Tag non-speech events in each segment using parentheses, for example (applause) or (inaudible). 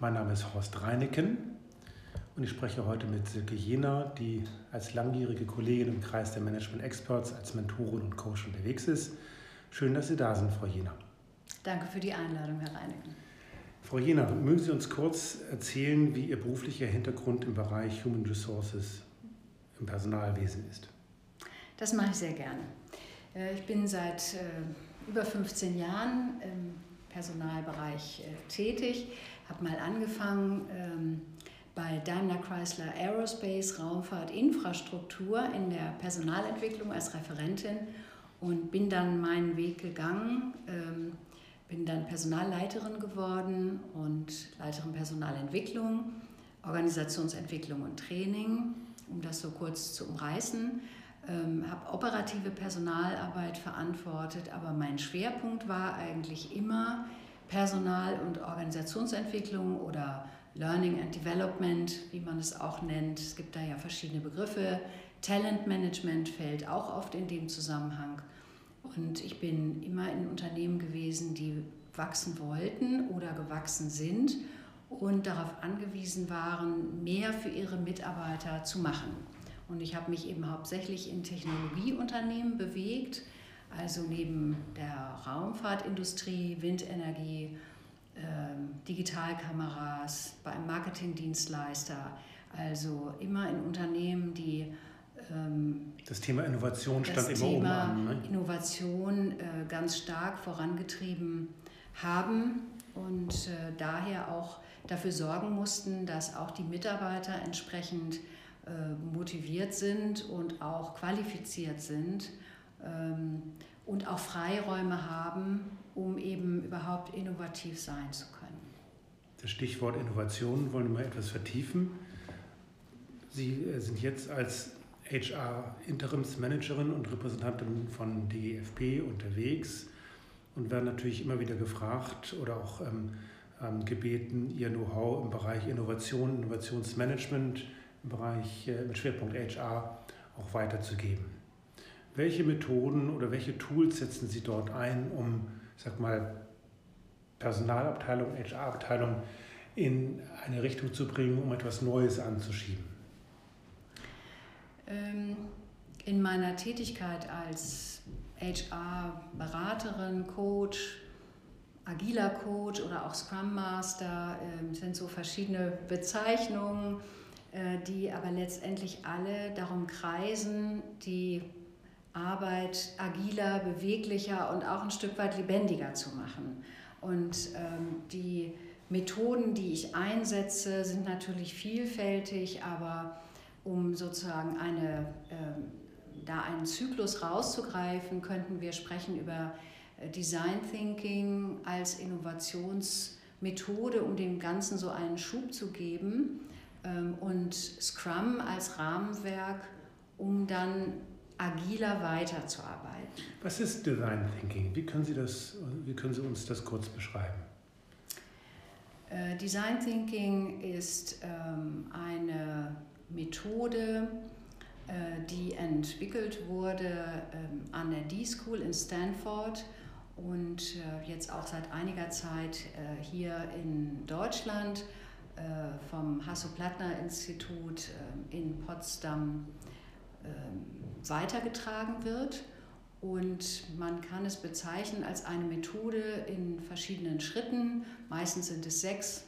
Mein Name ist Horst Reineken und ich spreche heute mit Silke Jena, die als langjährige Kollegin im Kreis der Management Experts als Mentorin und Coach unterwegs ist. Schön, dass Sie da sind, Frau Jena. Danke für die Einladung, Herr Reineken. Frau Jena, mögen Sie uns kurz erzählen, wie Ihr beruflicher Hintergrund im Bereich Human Resources im Personalwesen ist? Das mache ich sehr gerne. Äh, ich bin seit äh, über 15 Jahren im Personalbereich äh, tätig, habe mal angefangen ähm, bei Daimler Chrysler Aerospace Raumfahrt Infrastruktur in der Personalentwicklung als Referentin und bin dann meinen Weg gegangen, ähm, bin dann Personalleiterin geworden und Leiterin Personalentwicklung, Organisationsentwicklung und Training, um das so kurz zu umreißen. Ähm, habe operative Personalarbeit verantwortet, aber mein Schwerpunkt war eigentlich immer Personal- und Organisationsentwicklung oder Learning and Development, wie man es auch nennt. Es gibt da ja verschiedene Begriffe. Talentmanagement fällt auch oft in dem Zusammenhang. Und ich bin immer in Unternehmen gewesen, die wachsen wollten oder gewachsen sind und darauf angewiesen waren, mehr für ihre Mitarbeiter zu machen. Und ich habe mich eben hauptsächlich in Technologieunternehmen bewegt, also neben der Raumfahrtindustrie, Windenergie, ähm, Digitalkameras, beim Marketingdienstleister, also immer in Unternehmen, die ähm, das Thema Innovation stand immer oben an. Ne? Innovation äh, ganz stark vorangetrieben haben und äh, daher auch dafür sorgen mussten, dass auch die Mitarbeiter entsprechend äh, motiviert sind und auch qualifiziert sind und auch Freiräume haben, um eben überhaupt innovativ sein zu können. Das Stichwort Innovation wollen wir mal etwas vertiefen. Sie äh, sind jetzt als HR-Interimsmanagerin und Repräsentantin von DGFP unterwegs und werden natürlich immer wieder gefragt oder auch ähm, ähm, gebeten, ihr Know-how im Bereich Innovation, Innovationsmanagement, im Bereich äh, mit Schwerpunkt HR auch weiterzugeben. Welche Methoden oder welche Tools setzen Sie dort ein, um, sag mal, Personalabteilung, HR-Abteilung in eine Richtung zu bringen, um etwas Neues anzuschieben? Ähm, in meiner Tätigkeit als HR-Beraterin, Coach, agiler Coach oder auch Scrum Master ähm, sind so verschiedene Bezeichnungen, äh, die aber letztendlich alle darum kreisen, die Arbeit agiler, beweglicher und auch ein Stück weit lebendiger zu machen. Und ähm, die Methoden, die ich einsetze, sind natürlich vielfältig, aber um sozusagen eine, äh, da einen Zyklus rauszugreifen, könnten wir sprechen über äh, Design Thinking als Innovationsmethode, um dem Ganzen so einen Schub zu geben ähm, und Scrum als Rahmenwerk, um dann agiler weiterzuarbeiten. Was ist Design Thinking? Wie können Sie, das, wie können Sie uns das kurz beschreiben? Äh, Design Thinking ist ähm, eine Methode, äh, die entwickelt wurde ähm, an der D-School in Stanford und äh, jetzt auch seit einiger Zeit hier in Deutschland vom Hasso-Plattner-Institut in Potsdam ähm, weitergetragen wird. Und man kann es bezeichnen als eine Methode in verschiedenen Schritten, meistens sind es sechs,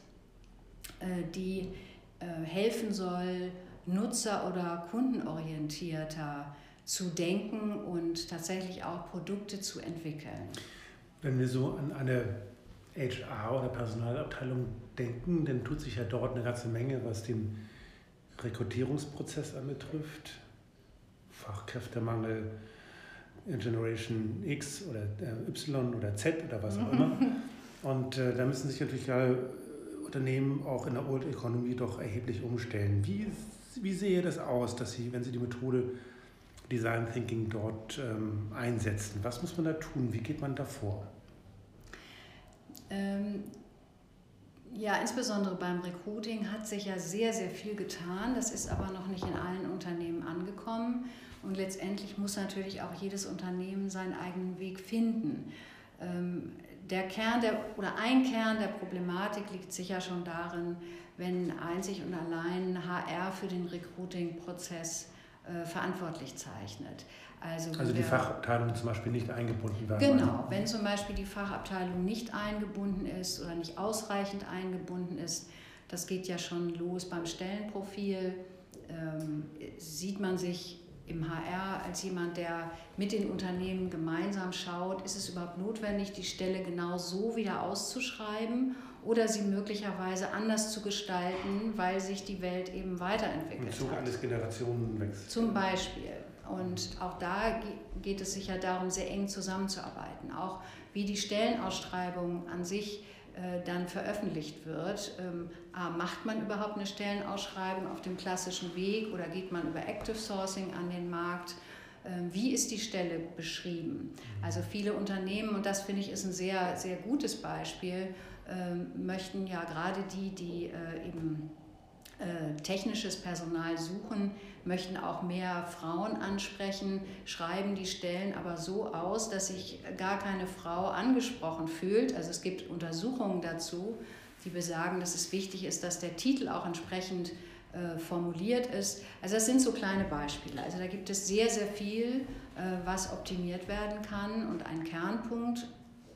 die helfen soll, nutzer- oder kundenorientierter zu denken und tatsächlich auch Produkte zu entwickeln. Wenn wir so an eine HR- oder Personalabteilung denken, dann tut sich ja dort eine ganze Menge, was den Rekrutierungsprozess anbetrifft. Fachkräftemangel in Generation X oder äh, Y oder Z oder was auch immer. (laughs) Und äh, da müssen sich natürlich ja Unternehmen auch in der Old Economy doch erheblich umstellen. Wie wie sehe das aus, dass Sie, wenn Sie die Methode Design Thinking dort ähm, einsetzen? Was muss man da tun? Wie geht man da vor? Ähm, ja, insbesondere beim Recruiting hat sich ja sehr, sehr viel getan. Das ist aber noch nicht in allen Unternehmen angekommen. Und letztendlich muss natürlich auch jedes Unternehmen seinen eigenen Weg finden. Ähm, der Kern der, oder ein Kern der Problematik liegt sicher schon darin, wenn einzig und allein HR für den Recruiting-Prozess äh, verantwortlich zeichnet. Also, also die Fachabteilung zum Beispiel nicht eingebunden werden. Genau, wenn zum Beispiel die Fachabteilung nicht eingebunden ist oder nicht ausreichend eingebunden ist, das geht ja schon los beim Stellenprofil, ähm, sieht man sich im HR als jemand, der mit den Unternehmen gemeinsam schaut, ist es überhaupt notwendig, die Stelle genau so wieder auszuschreiben oder sie möglicherweise anders zu gestalten, weil sich die Welt eben weiterentwickelt Im Zuge eines Generationenwechsels. Zum Beispiel. Und auch da geht es sicher darum, sehr eng zusammenzuarbeiten. Auch wie die Stellenausschreibung an sich dann veröffentlicht wird. Ähm, macht man überhaupt eine Stellenausschreibung auf dem klassischen Weg oder geht man über Active Sourcing an den Markt? Ähm, wie ist die Stelle beschrieben? Also viele Unternehmen, und das finde ich ist ein sehr, sehr gutes Beispiel, ähm, möchten ja gerade die, die äh, eben äh, technisches Personal suchen, möchten auch mehr Frauen ansprechen, schreiben die Stellen aber so aus, dass sich gar keine Frau angesprochen fühlt. Also es gibt Untersuchungen dazu, die besagen, dass es wichtig ist, dass der Titel auch entsprechend äh, formuliert ist. Also das sind so kleine Beispiele. Also da gibt es sehr, sehr viel, äh, was optimiert werden kann. Und ein Kernpunkt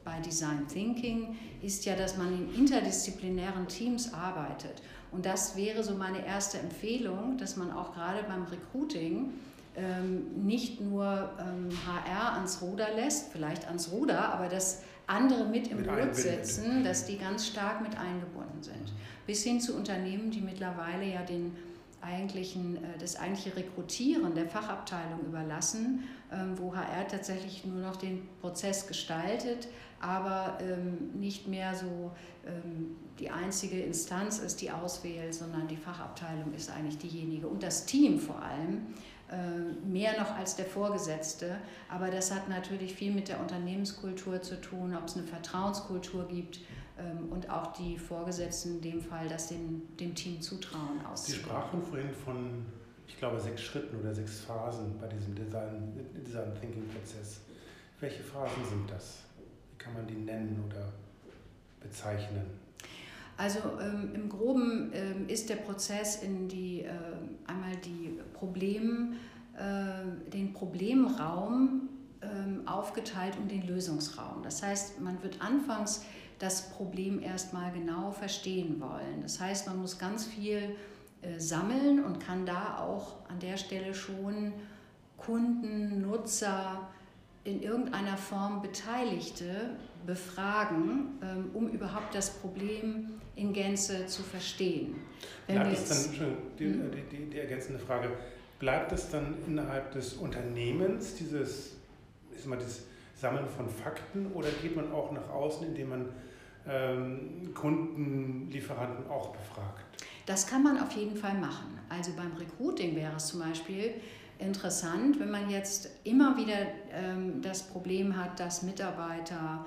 bei Design Thinking ist ja, dass man in interdisziplinären Teams arbeitet. Und das wäre so meine erste Empfehlung, dass man auch gerade beim Recruiting ähm, nicht nur ähm, HR ans Ruder lässt, vielleicht ans Ruder, aber dass andere mit im Boot sitzen, dass die ganz stark mit eingebunden sind. Bis hin zu Unternehmen, die mittlerweile ja den eigentlichen, äh, das eigentliche Rekrutieren der Fachabteilung überlassen, ähm, wo HR tatsächlich nur noch den Prozess gestaltet, aber ähm, nicht mehr so ähm, die einzige Instanz ist, die auswählt, sondern die Fachabteilung ist eigentlich diejenige und das Team vor allem, äh, mehr noch als der Vorgesetzte. Aber das hat natürlich viel mit der Unternehmenskultur zu tun, ob es eine Vertrauenskultur gibt ähm, und auch die Vorgesetzten in dem Fall, das dem, dem Team zutrauen auszuüben. Sie sprachen vorhin von, ich glaube, sechs Schritten oder sechs Phasen bei diesem Design, Design Thinking Prozess. Welche Phasen sind das? Kann man die nennen oder bezeichnen? Also ähm, im Groben ähm, ist der Prozess in die äh, einmal die Problem, äh, den Problemraum äh, aufgeteilt und den Lösungsraum. Das heißt, man wird anfangs das Problem erstmal genau verstehen wollen. Das heißt, man muss ganz viel äh, sammeln und kann da auch an der Stelle schon Kunden, Nutzer, in irgendeiner Form Beteiligte befragen, ähm, um überhaupt das Problem in Gänze zu verstehen. Wenn bleibt es dann, die, hm? die, die, die, ergänzende Frage, bleibt es dann innerhalb des Unternehmens, dieses, ist mal dieses Sammeln von Fakten, oder geht man auch nach außen, indem man ähm, Kunden, Lieferanten auch befragt? Das kann man auf jeden Fall machen. Also beim Recruiting wäre es zum Beispiel, interessant, wenn man jetzt immer wieder ähm, das Problem hat, dass Mitarbeiter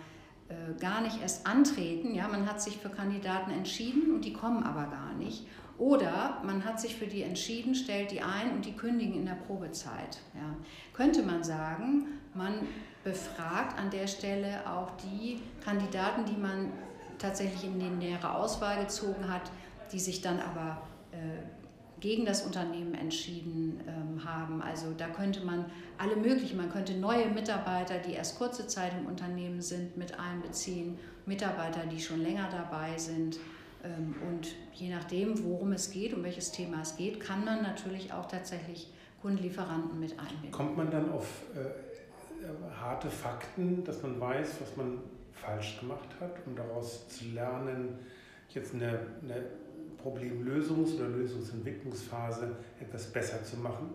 äh, gar nicht erst antreten. Ja, man hat sich für Kandidaten entschieden und die kommen aber gar nicht. Oder man hat sich für die entschieden, stellt die ein und die kündigen in der Probezeit. Ja. Könnte man sagen, man befragt an der Stelle auch die Kandidaten, die man tatsächlich in die nähere Auswahl gezogen hat, die sich dann aber äh, gegen das Unternehmen entschieden ähm, haben. Also da könnte man alle möglichen, man könnte neue Mitarbeiter, die erst kurze Zeit im Unternehmen sind, mit einbeziehen, Mitarbeiter, die schon länger dabei sind. Ähm, und je nachdem, worum es geht, um welches Thema es geht, kann man natürlich auch tatsächlich Kundenlieferanten mit einbinden. Kommt man dann auf äh, harte Fakten, dass man weiß, was man falsch gemacht hat, um daraus zu lernen, jetzt eine, eine Problemlösungs- oder Lösungsentwicklungsphase etwas besser zu machen?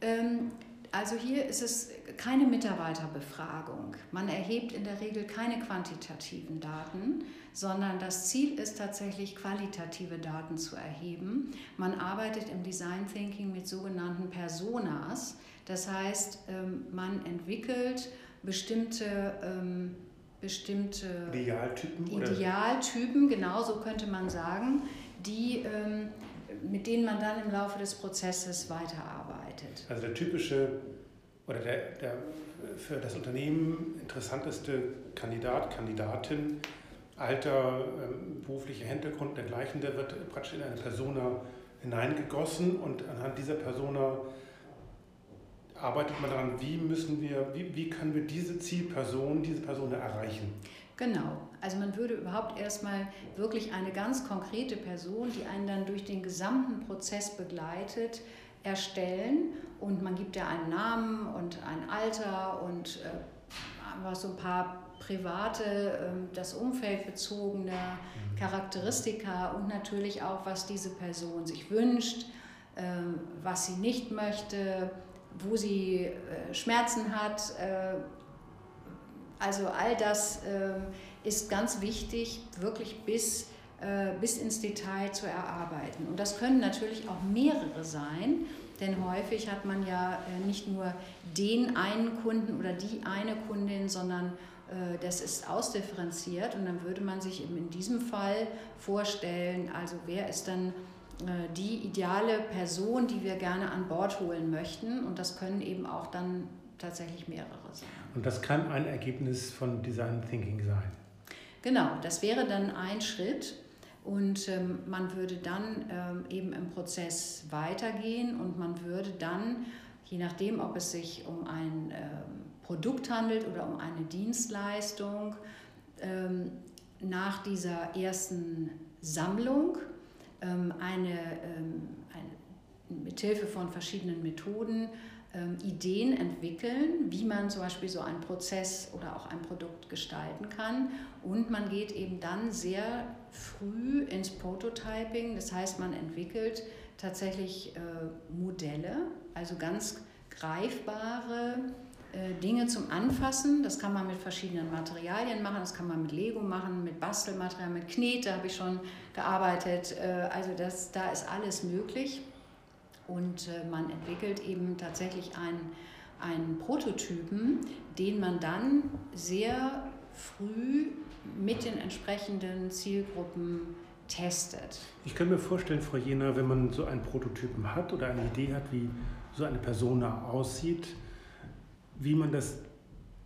Ähm, also hier ist es keine Mitarbeiterbefragung. Man erhebt in der Regel keine quantitativen Daten, sondern das Ziel ist tatsächlich qualitative Daten zu erheben. Man arbeitet im Design Thinking mit sogenannten Personas. Das heißt, ähm, man entwickelt bestimmte ähm, bestimmte Idealtypen, Idealtypen genau so könnte man sagen, die, ähm, mit denen man dann im Laufe des Prozesses weiterarbeitet. Also der typische oder der, der für das Unternehmen interessanteste Kandidat, Kandidatin, Alter, ähm, beruflicher Hintergrund dergleichen, der wird praktisch in eine Persona hineingegossen und anhand dieser Persona arbeitet man daran, wie müssen wir, wie, wie können wir diese Zielperson, diese Person erreichen. Genau, also man würde überhaupt erstmal wirklich eine ganz konkrete Person, die einen dann durch den gesamten Prozess begleitet, erstellen und man gibt ja einen Namen und ein Alter und äh, so ein paar private, äh, das Umfeld bezogene mhm. Charakteristika und natürlich auch, was diese Person sich wünscht, äh, was sie nicht möchte, wo sie äh, Schmerzen hat. Äh, also all das äh, ist ganz wichtig, wirklich bis, bis ins Detail zu erarbeiten. Und das können natürlich auch mehrere sein, denn häufig hat man ja nicht nur den einen Kunden oder die eine Kundin, sondern das ist ausdifferenziert und dann würde man sich in diesem Fall vorstellen, also wer ist dann äh, die ideale Person, die wir gerne an Bord holen möchten. Und das können eben auch dann tatsächlich mehrere sein. Und das kann ein Ergebnis von Design Thinking sein. Genau, das wäre dann ein Schritt. Und ähm, man würde dann ähm, eben im Prozess weitergehen und man würde dann, je nachdem, ob es sich um ein ähm, Produkt handelt oder um eine Dienstleistung, ähm, nach dieser ersten Sammlung ähm, eine, ähm, eine, mithilfe von verschiedenen Methoden ähm, Ideen entwickeln, wie man zum Beispiel so einen Prozess oder auch ein Produkt gestalten kann. Und man geht eben dann sehr früh ins Prototyping, das heißt, man entwickelt tatsächlich äh, Modelle, also ganz greifbare äh, Dinge zum Anfassen. Das kann man mit verschiedenen Materialien machen, das kann man mit Lego machen, mit Bastelmaterial, mit Knete habe ich schon gearbeitet. Äh, also das, da ist alles möglich. Und äh, man entwickelt eben tatsächlich einen, einen Prototypen, den man dann sehr früh mit den entsprechenden Zielgruppen testet. Ich kann mir vorstellen, Frau Jena, wenn man so einen Prototypen hat oder eine Idee hat, wie so eine Persona aussieht, wie man das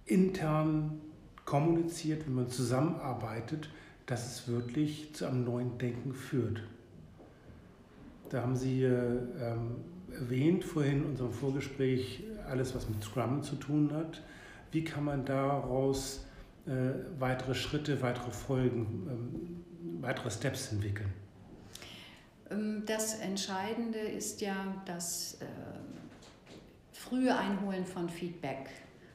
intern kommuniziert, wie man zusammenarbeitet, dass es wirklich zu einem neuen Denken führt. Da haben Sie ähm, erwähnt vorhin in unserem Vorgespräch alles, was mit Scrum zu tun hat. Wie kann man daraus äh, weitere Schritte, weitere Folgen, ähm, weitere Steps entwickeln? Ähm, das Entscheidende ist ja, dass äh, frühe Einholen von Feedback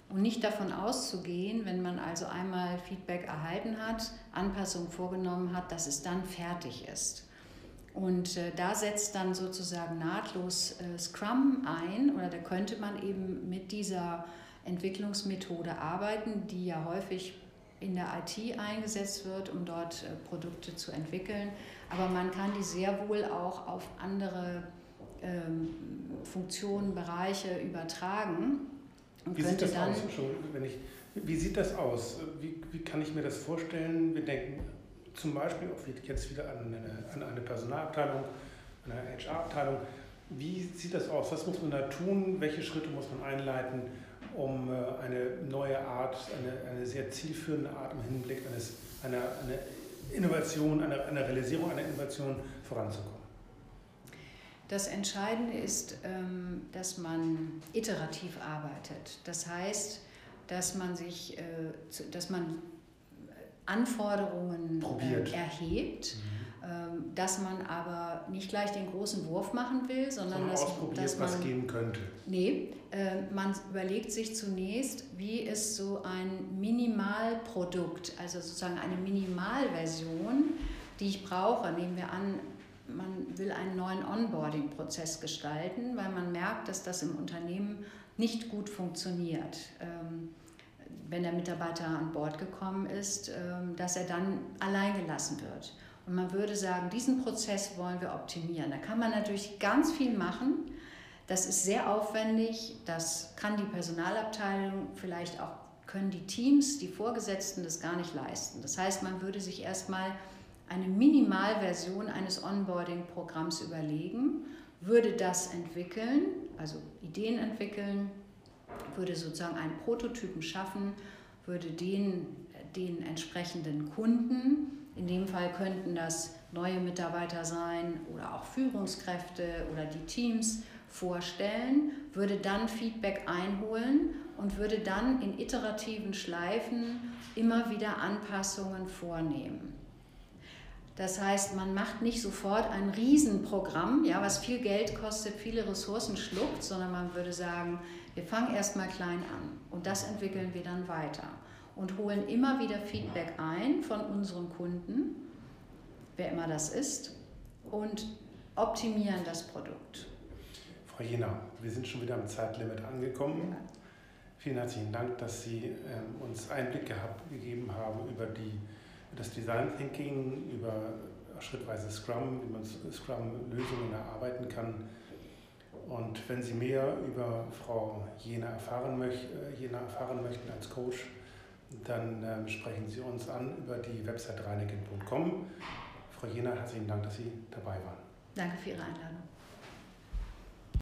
und nicht davon auszugehen, wenn man also einmal Feedback erhalten hat, Anpassungen vorgenommen hat, dass es dann fertig ist. Und äh, da setzt dann sozusagen nahtlos äh, Scrum ein oder da könnte man eben mit dieser Entwicklungsmethode arbeiten, die ja häufig in der IT eingesetzt wird, um dort äh, Produkte zu entwickeln. Aber man kann die sehr wohl auch auf andere Funktionen, Bereiche übertragen. Und wie sieht das dann, aus? Wenn ich, wie sieht das aus? Wie, wie kann ich mir das vorstellen? Wir denken zum Beispiel auch jetzt wieder an eine, an eine Personalabteilung, an eine HR-Abteilung. Wie sieht das aus? Was muss man da tun? Welche Schritte muss man einleiten, um äh, eine neue Art, eine, eine sehr zielführende Art im Hinblick eines, einer, einer Innovation, einer, einer Realisierung einer Innovation voranzukommen? Das Entscheidende ist, ähm, dass man iterativ arbeitet. Das heißt, dass man sich, äh, dass man Anforderungen Probiert. erhebt, mhm. Ähm, dass man aber nicht gleich den großen Wurf machen will, sondern, dass, dass man was gehen könnte. Nee, äh, man überlegt sich zunächst, wie ist so ein Minimalprodukt, also sozusagen eine Minimalversion, die ich brauche. Nehmen wir an, man will einen neuen Onboarding-Prozess gestalten, weil man merkt, dass das im Unternehmen nicht gut funktioniert. Ähm, wenn der Mitarbeiter an Bord gekommen ist, ähm, dass er dann allein gelassen wird. Und man würde sagen, diesen Prozess wollen wir optimieren. Da kann man natürlich ganz viel machen. Das ist sehr aufwendig. Das kann die Personalabteilung vielleicht auch, können die Teams, die Vorgesetzten das gar nicht leisten. Das heißt, man würde sich erstmal eine Minimalversion eines Onboarding-Programms überlegen, würde das entwickeln, also Ideen entwickeln, würde sozusagen einen Prototypen schaffen, würde den, den entsprechenden Kunden, in dem Fall könnten das neue Mitarbeiter sein oder auch Führungskräfte oder die Teams vorstellen, würde dann Feedback einholen und würde dann in iterativen Schleifen immer wieder Anpassungen vornehmen. Das heißt, man macht nicht sofort ein Riesenprogramm, ja, was viel Geld kostet, viele Ressourcen schluckt, sondern man würde sagen, wir fangen erstmal klein an und das entwickeln wir dann weiter und holen immer wieder Feedback ein von unseren Kunden, wer immer das ist, und optimieren das Produkt. Frau Jena, wir sind schon wieder am Zeitlimit angekommen. Ja. Vielen herzlichen Dank, dass Sie ähm, uns Einblick gehabt, gegeben haben über die, das Design Thinking, über schrittweise Scrum, wie man Scrum-Lösungen erarbeiten kann. Und wenn Sie mehr über Frau Jena erfahren, möch, äh, Jena erfahren möchten als Coach, dann ähm, sprechen Sie uns an über die Website reinigen.com. Frau Jena, herzlichen Dank, dass Sie dabei waren. Danke für Ihre Einladung.